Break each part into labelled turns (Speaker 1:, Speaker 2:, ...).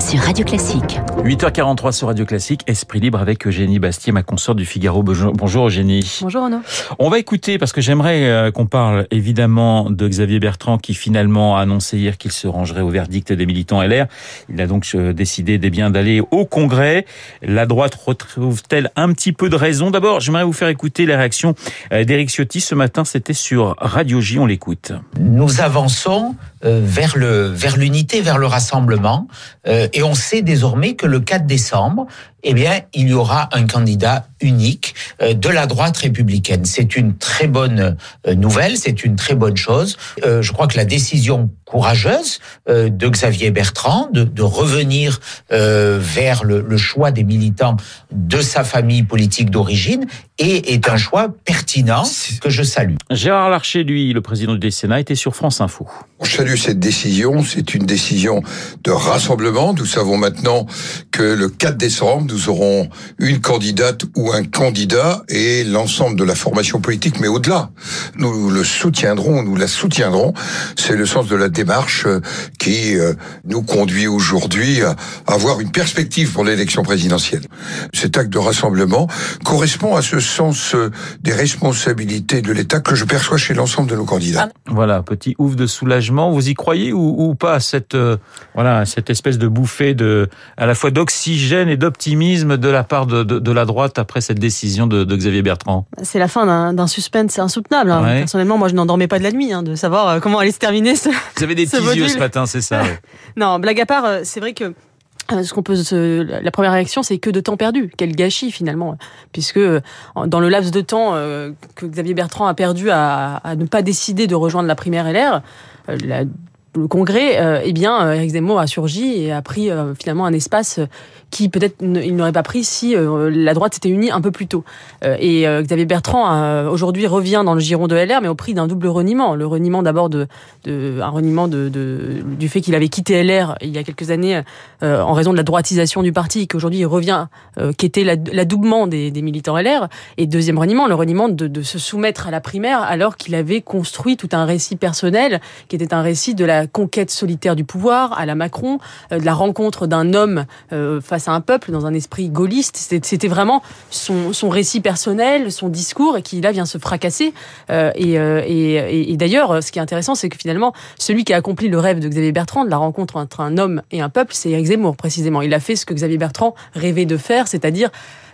Speaker 1: sur Radio Classique.
Speaker 2: 8h43 sur Radio Classique, Esprit libre avec Eugénie Bastier, ma consorte du Figaro. Bonjour Eugénie.
Speaker 3: Bonjour Renaud.
Speaker 2: On va écouter, parce que j'aimerais euh, qu'on parle évidemment de Xavier Bertrand qui finalement a annoncé hier qu'il se rangerait au verdict des militants LR. Il a donc euh, décidé des bien d'aller au Congrès. La droite retrouve-t-elle un petit peu de raison? D'abord, j'aimerais vous faire écouter les réactions euh, d'Éric Ciotti. Ce matin, c'était sur Radio J, on l'écoute.
Speaker 4: Nous avançons vers le vers l'unité, vers le rassemblement, et on sait désormais que le 4 décembre, eh bien, il y aura un candidat unique euh, de la droite républicaine. C'est une très bonne euh, nouvelle, c'est une très bonne chose. Euh, je crois que la décision courageuse de Xavier Bertrand de, de revenir vers le, le, choix des militants de sa famille politique d'origine est, est un choix pertinent que je salue.
Speaker 2: Gérard Larcher, lui, le président du Sénat, était sur France Info.
Speaker 5: Je salue cette décision. C'est une décision de rassemblement. Nous savons maintenant que le 4 décembre, nous aurons une candidate ou un candidat et l'ensemble de la formation politique, mais au-delà. Nous le soutiendrons, nous la soutiendrons. C'est le sens de la démarche euh, qui euh, nous conduit aujourd'hui à avoir une perspective pour l'élection présidentielle. Cet acte de rassemblement correspond à ce sens euh, des responsabilités de l'État que je perçois chez l'ensemble de nos candidats.
Speaker 2: Voilà, petit ouf de soulagement. Vous y croyez ou, pas cette voilà cette espèce de bouffée de à la fois d'oxygène et d'optimisme de la part de, de, de, la droite après cette décision de, de Xavier Bertrand
Speaker 3: C'est la fin d'un suspense insoutenable. Hein. Ouais. Personnellement, moi, je n'endormais pas de la nuit hein, de savoir euh, comment allait se terminer ce.
Speaker 2: Vous avez des petits yeux ce matin, c'est ça. Ouais.
Speaker 3: non, blague à part, euh, c'est vrai que ce qu'on peut se... la première réaction c'est que de temps perdu quel gâchis finalement puisque dans le laps de temps que Xavier Bertrand a perdu à, à ne pas décider de rejoindre la primaire LR la le congrès, euh, eh bien, Eric Zemmour a surgi et a pris euh, finalement un espace qui peut-être il n'aurait pas pris si euh, la droite s'était unie un peu plus tôt. Euh, et euh, Xavier Bertrand aujourd'hui revient dans le giron de LR, mais au prix d'un double reniement. Le reniement d'abord de, de, un reniement de, de du fait qu'il avait quitté LR il y a quelques années en raison de la droitisation du parti, qu'aujourd'hui il revient quêter l'adoubement des, des militants LR. Et deuxième reniement, le reniement de, de se soumettre à la primaire alors qu'il avait construit tout un récit personnel qui était un récit de la conquête solitaire du pouvoir à la Macron, de la rencontre d'un homme face à un peuple dans un esprit gaulliste. C'était vraiment son, son, récit personnel, son discours, et qui là vient se fracasser. Euh, et, euh, et, et d'ailleurs, ce qui est intéressant, c'est que finalement, celui qui a accompli le rêve de Xavier Bertrand, de la rencontre entre un homme et un peuple, c'est Eric Zemmour précisément. Il a fait ce que Xavier Bertrand rêvait de faire, c'est-à-dire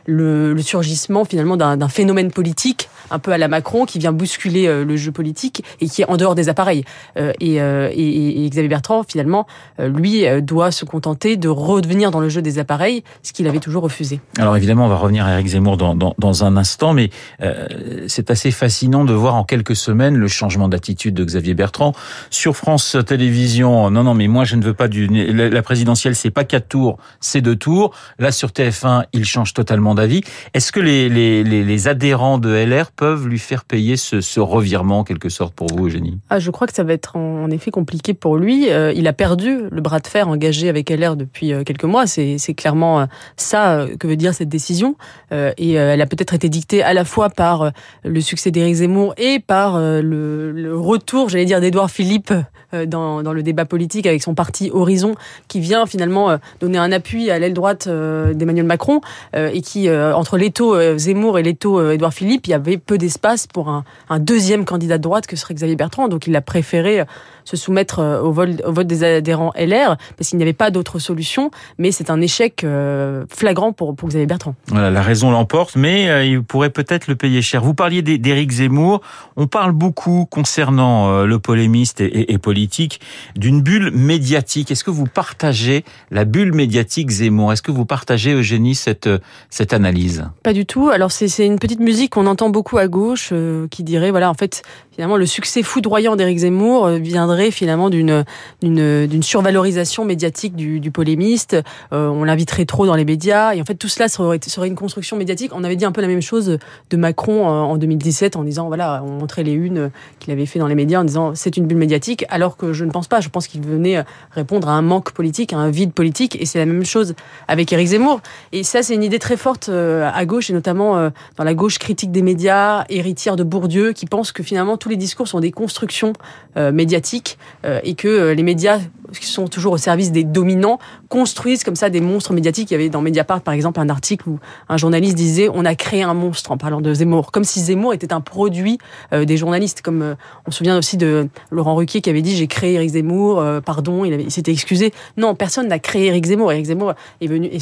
Speaker 3: le, le, surgissement finalement d'un phénomène politique un peu à la Macron qui vient bousculer euh, le jeu politique et qui est en dehors des appareils. Euh, et, euh, et, et, Xavier Bertrand finalement lui doit se contenter de revenir dans le jeu des appareils, ce qu'il avait toujours refusé.
Speaker 2: Alors évidemment on va revenir à Eric Zemmour dans, dans, dans un instant, mais c'est assez fascinant de voir en quelques semaines le changement d'attitude de Xavier Bertrand sur France Télévisions. Non non mais moi je ne veux pas du la présidentielle c'est pas quatre tours, c'est deux tours. Là sur TF1 il change totalement d'avis. Est-ce que les, adhérents de LR peuvent lui faire payer ce, ce revirement, en quelque sorte, pour vous, Eugénie?
Speaker 3: Ah, Je crois que ça va être en effet compliqué pour lui. Euh, il a perdu le bras de fer engagé avec LR depuis euh, quelques mois. C'est clairement euh, ça que veut dire cette décision. et elle a peut-être été dictée à la fois par le succès d'Éric Zemmour et par le, le retour, j'allais dire, d'Édouard Philippe dans, dans, le débat politique avec son parti Horizon, qui vient finalement donner un appui à l'aile droite d'Emmanuel Macron et qui euh, entre euh, Zemmour et euh, Édouard Philippe, il y avait peu d'espace pour un, deuxième candidat de droite que serait Xavier Bertrand. Donc il a préféré se soumettre au, vote des adhérents LR parce qu'il n'y avait pas d'autre solution. Mais c'est un échec flagrant pour, pour Xavier Bertrand.
Speaker 2: Voilà, la raison l'emporte, mais il pourrait peut-être le payer cher. Vous parliez d'Éric Zemmour. On parle beaucoup concernant le polémiste et, et, et politique d'une bulle médiatique. Est-ce que vous partagez la bulle médiatique Zemmour? Est-ce que vous partagez, Eugénie, cette, cette analyse?
Speaker 3: Pas du tout. Alors c'est une petite musique qu'on entend beaucoup à gauche euh, qui dirait voilà en fait finalement le succès foudroyant d'Éric Zemmour euh, viendrait finalement d'une survalorisation médiatique du, polémiste. Euh, on l'inviterait trop dans les médias et en fait tout cela serait, une construction médiatique. On avait dit un peu la même chose de Macron en 2017 en disant voilà on montrait les unes qu'il avait fait dans les médias en disant c'est une bulle médiatique alors que je ne pense pas. Je pense qu'il venait répondre à un manque politique, à un vide politique et c'est la même chose avec Éric Zemmour. Et ça c'est une idée très forte euh, à gauche et notamment dans la gauche critique des médias, héritière de Bourdieu, qui pense que finalement tous les discours sont des constructions euh, médiatiques et que les médias sont toujours au service des dominants, construisent comme ça des monstres médiatiques. Il y avait dans Mediapart, par exemple, un article où un journaliste disait on a créé un monstre en parlant de Zemmour, comme si Zemmour était un produit euh, des journalistes. Comme euh, on se souvient aussi de Laurent Ruquier qui avait dit j'ai créé Eric Zemmour, euh, pardon, il, s'était excusé. Non, personne n'a créé Eric Zemmour. Eric Zemmour est venu et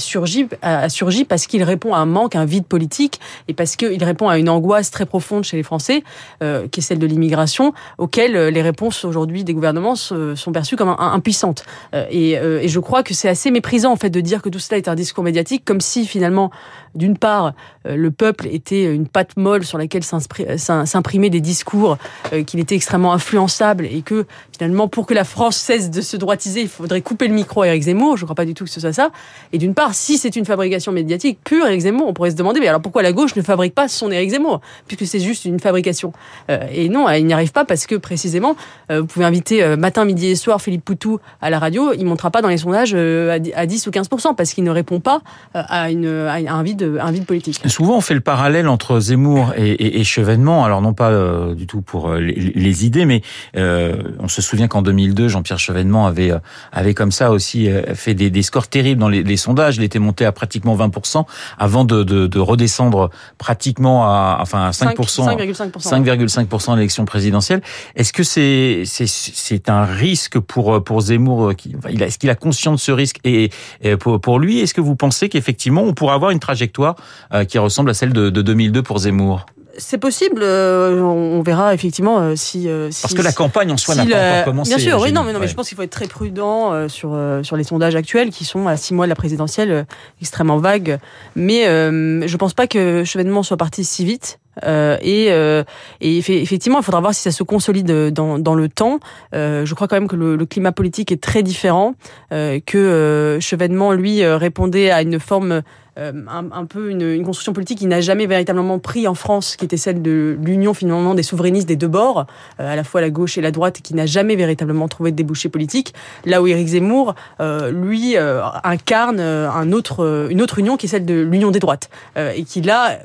Speaker 3: a, surgi parce qu'il répond à un manque, un vide politique, et parce qu'il répond à une angoisse très profonde chez les Français, qui est celle de l'immigration, auquel les réponses aujourd'hui des gouvernements sont perçues comme impuissantes. Et, et je crois que c'est assez méprisant en fait de dire que tout cela est un discours médiatique, comme si finalement, d'une part, euh, le peuple était une pâte molle sur laquelle s'im- s'imprimaient des discours, euh, qu'il était extrêmement influençable et que finalement, pour que la France cesse de se droitiser, il faudrait couper le micro à Eric Zemmour. Je ne crois pas du tout que ce soit ça. Et d'une part, si c'est une fabrication médiatique pure, Eric Zemmour, on pourrait se demander, mais alors pourquoi la gauche ne fabrique pas son Eric Zemmour, puisque c'est juste une fabrication? Euh, et non, il n'y arrive pas parce que précisément, euh, vous pouvez inviter euh, matin, midi et soir Philippe Poutou à la radio, il ne montera pas dans les sondages euh, à dix- à 10 ou 15 parce qu'il ne répond pas euh, à, une, à un vide, un vide politique.
Speaker 2: Souvent, on fait le parallèle entre Zemmour et, et, et Chevènement. Alors, non pas euh, du tout pour euh, les, les idées, mais euh, on se souvient qu'en 2002, Jean-Pierre Chevènement avait avait comme ça aussi fait des, des scores terribles dans les, les sondages. Il était monté à pratiquement 20% avant de, de, de redescendre pratiquement à enfin à 5%.
Speaker 3: 5,5%.
Speaker 2: 5,5% à l'élection présidentielle. Est-ce que c'est c'est c'est un risque pour pour Zemmour qui- Est-ce qu'il a conscience de ce risque et, et pour pour lui Est-ce que vous pensez qu'effectivement on pourrait avoir une trajectoire euh, qui ressemble à celle de, de 2002 pour Zemmour?
Speaker 3: C'est possible, euh, on verra effectivement euh, si, euh, si-
Speaker 2: Parce que la campagne en soi n'a pas encore commencé.
Speaker 3: Bien sûr, oui, non, mais, non, mais
Speaker 2: Ouais.
Speaker 3: je pense qu'il faut être très prudent euh, sur euh, sur les sondages actuels qui sont à six mois de la présidentielle, euh, extrêmement vagues. Mais euh, je pense pas que Chevènement soit parti si vite. Euh, et, euh, et effe- effectivement, il faudra voir si ça se consolide dans, dans le temps. Euh, je crois quand même que le, le climat politique est très différent, euh, que euh, Chevènement, lui, euh, répondait à une forme euh, un, un peu une, une construction politique qui n'a jamais véritablement pris en France, qui était celle de l'union finalement des souverainistes des deux bords, euh, à la fois la gauche et la droite, qui n'a jamais véritablement trouvé de débouché politique. Là où Éric Zemmour, euh, lui, euh, incarne euh, un autre, euh, une autre union qui est celle de l'union des droites, euh, et qui là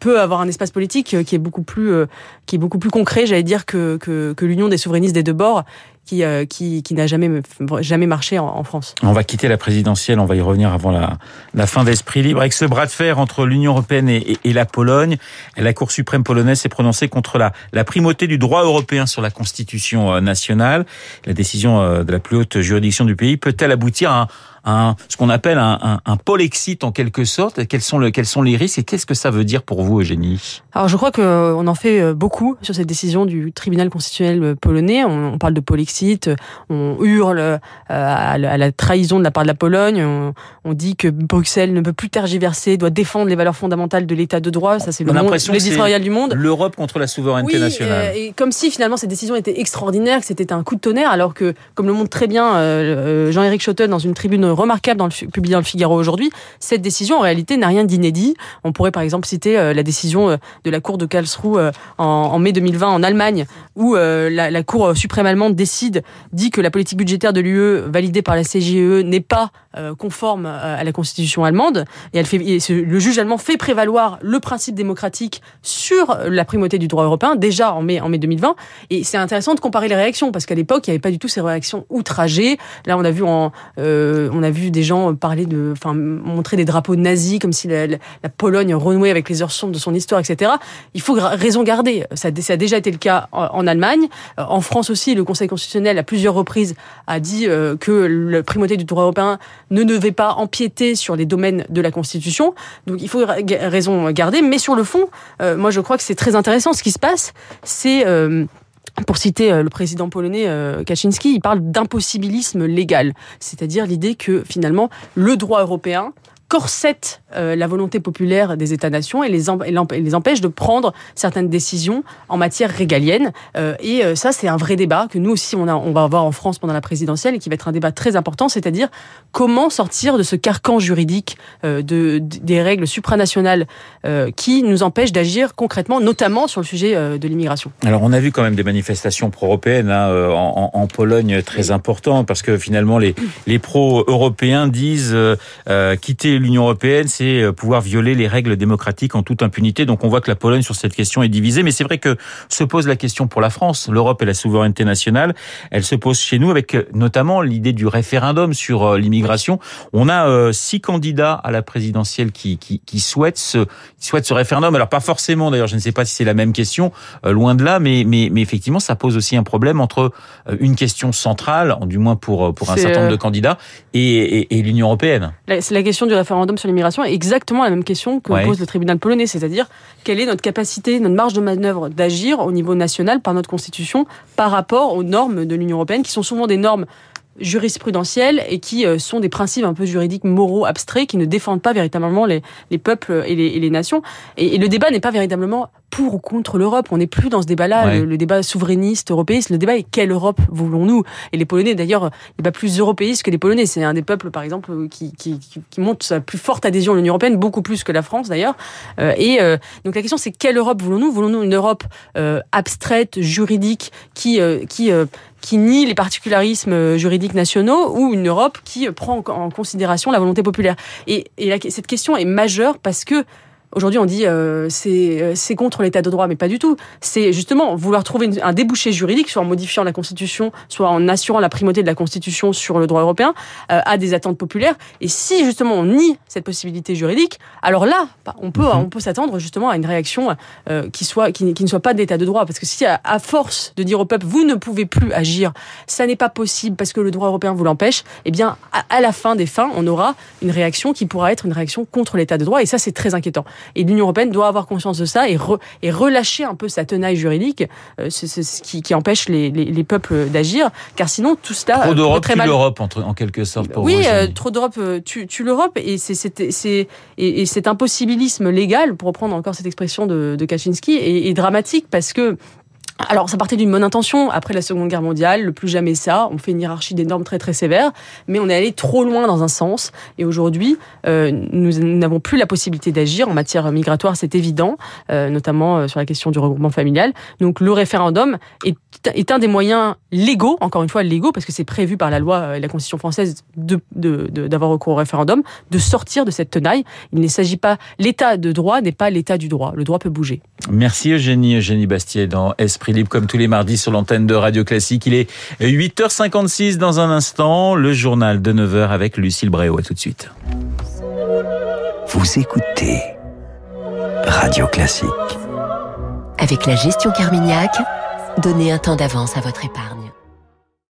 Speaker 3: peut avoir un espace politique euh, qui est beaucoup plus euh, qui est beaucoup plus concret, j'allais dire que que, que l'union des souverainistes des deux bords, qui euh, qui, qui n'a jamais jamais marché en, en France.
Speaker 2: On va quitter la présidentielle, on va y revenir avant la, la fin d'Esprit Libre. Avec ce bras de fer entre l'Union européenne et, et- et la Pologne, la Cour suprême polonaise s'est prononcée contre la, la primauté du droit européen sur la constitution euh, nationale. La décision euh, de la plus haute juridiction du pays peut-elle aboutir à un, un- ce qu'on appelle un, un, un polexit en quelque sorte? Quels sont, le, quels sont les risques et qu'est-ce que ça veut dire pour vous, Eugénie?
Speaker 3: Alors je crois qu'on en fait beaucoup sur cette décision du tribunal constitutionnel polonais. On, on parle de polexit, on hurle euh, à la, trahison de la part de la Pologne. On, on dit que Bruxelles ne peut plus tergiverser, doit défendre les valeurs fondamentales de l'État de droit. Ça c'est le monde l'éditorial du monde.
Speaker 2: L'Europe contre la souveraineté
Speaker 3: Oui,
Speaker 2: nationale.
Speaker 3: euh, et comme si finalement cette décision était extraordinaire, que c'était un coup de tonnerre, alors que, comme le montre très bien euh, Jean-Éric Schotten dans une tribune remarquable dans le, publiée dans le Figaro aujourd'hui, cette décision en réalité n'a rien d'inédit. On pourrait par exemple citer euh, la décision euh, de la Cour de Karlsruhe en, en mai 2020 en Allemagne, où la, la Cour suprême allemande décide, dit que la politique budgétaire de l'UE validée par la CGE n'est pas euh, conforme euh, à la constitution allemande, et, le juge allemand fait prévaloir le principe démocratique sur la primauté du droit européen déjà en mai, en mai 2020. Et c'est intéressant de comparer les réactions parce qu'à l'époque il n'y avait pas du tout ces réactions outragées. Là on a vu euh, on a vu des gens parler de, enfin montrer des drapeaux nazis comme si la, Pologne renouait avec les heures sombres de son histoire, etc. Il faut raison garder. Ça, a- déjà été le cas en, en Allemagne, en France aussi. Le Conseil constitutionnel à plusieurs reprises a dit euh, que la primauté du droit européen ne devait pas empiéter sur les domaines de la Constitution. Donc il faut raison garder. Mais sur le fond, euh, moi je crois que c'est très intéressant ce qui se passe. C'est euh, pour citer le président polonais Kaczynski, il parle d'impossibilisme légal, c'est-à-dire l'idée que finalement le droit européen corsette euh, la volonté populaire des États-nations et les, et les empêche de prendre certaines décisions en matière régalienne. Euh, et euh, ça, c'est un vrai débat que nous aussi, on, a, on va avoir en France pendant la présidentielle et qui va être un débat très important, c'est-à-dire comment sortir de ce carcan juridique de, des règles supranationales qui nous empêchent d'agir concrètement, notamment sur le sujet de l'immigration.
Speaker 2: Alors on a vu quand même des manifestations pro-européennes hein, en, Pologne très importantes parce que finalement les, les pro-européens disent quitter violer l'Union européenne, c'est euh, pouvoir violer les règles démocratiques en toute impunité. Donc on voit que la Pologne sur cette question est divisée, mais c'est vrai que se pose la question pour la France. L'Europe et la souveraineté nationale, elle se pose chez nous avec notamment l'idée du référendum sur l'immigration. On a six candidats à la présidentielle qui, qui, qui souhaitent ce souhaitent ce référendum. Alors pas forcément, d'ailleurs, je ne sais pas si c'est la même question, loin de là, mais, mais mais effectivement, ça pose aussi un problème entre une question centrale, du moins pour pour un certain nombre de candidats, et, et, et l'Union européenne.
Speaker 3: C'est la question du référendum sur l'immigration est exactement la même question que pose le tribunal polonais, c'est-à-dire quelle est notre capacité, notre marge de manœuvre d'agir au niveau national par notre constitution par rapport aux normes de l'Union européenne, qui sont souvent des normes jurisprudentielles et qui euh, sont des principes un peu juridiques moraux abstraits qui ne défendent pas véritablement les, les peuples et les, et les nations. Et, et, le débat n'est pas véritablement pour ou contre l'Europe. On n'est plus dans ce débat-là, le, débat souverainiste, européiste. Le débat est quelle Europe voulons-nous? Et les Polonais, d'ailleurs, il pas plus européistes que les Polonais. C'est un des peuples, par exemple, qui, qui, qui monte sa plus forte adhésion à l'Union européenne, beaucoup plus que la France, d'ailleurs. Euh, et euh, donc la question, c'est quelle Europe voulons-nous? Voulons-nous une Europe abstraite, juridique, qui, qui qui nie les particularismes juridiques nationaux ou une Europe qui prend en considération la volonté populaire. Et, et cette question est majeure parce que Aujourd'hui, on dit euh, euh, c'est contre l'état de droit, mais pas du tout. C'est justement vouloir trouver un débouché juridique, soit en modifiant la Constitution, soit en assurant la primauté de la Constitution sur le droit européen, euh, à des attentes populaires. Et si justement on nie cette possibilité juridique, alors là, bah, on peut, mhm. on peut s'attendre justement à une réaction euh, qui soit qui, qui, ne soit pas d'état de droit, parce que si à, force de dire au peuple vous ne pouvez plus agir, ça n'est pas possible parce que le droit européen vous l'empêche, eh bien à la fin des fins, on aura une réaction qui pourra être une réaction contre l'état de droit, et ça c'est très inquiétant. Et l'Union européenne doit avoir conscience de ça et, et relâcher un peu sa tenaille juridique, euh, c'est ce qui, qui, empêche les, les, les peuples d'agir, car sinon tout cela
Speaker 2: trop d'Europe tue mal... l'Europe en, quelque sorte. Pour
Speaker 3: oui, euh, trop d'Europe euh, tue, tue l'Europe et c'est et, et cet impossibilisme légal, pour reprendre encore cette expression de, de Kaczynski, est, est dramatique parce que alors, ça partait d'une bonne intention. Après la Seconde Guerre mondiale, le plus jamais ça. On fait une hiérarchie des normes très très sévère, mais on est allé trop loin dans un sens. Et aujourd'hui, euh, nous n'avons plus la possibilité d'agir en matière migratoire, c'est évident, euh, notamment euh, sur la question du regroupement familial. Donc, le référendum est, est un des moyens légaux, encore une fois légaux, parce que c'est prévu par la loi et la Constitution française d'avoir de, de, recours au référendum, de sortir de cette tenaille. Il ne s'agit pas, l'état de droit n'est pas l'état du droit. Le droit peut bouger.
Speaker 2: Merci Eugénie, Eugénie Bastier dans Esprit libre comme tous les mardis sur l'antenne de Radio Classique. Il est 8h56 dans un instant, le journal de 9h avec Lucille Bréau. À tout de suite.
Speaker 1: Vous écoutez Radio Classique. Avec la gestion Carmignac, donnez un temps d'avance à votre épargne.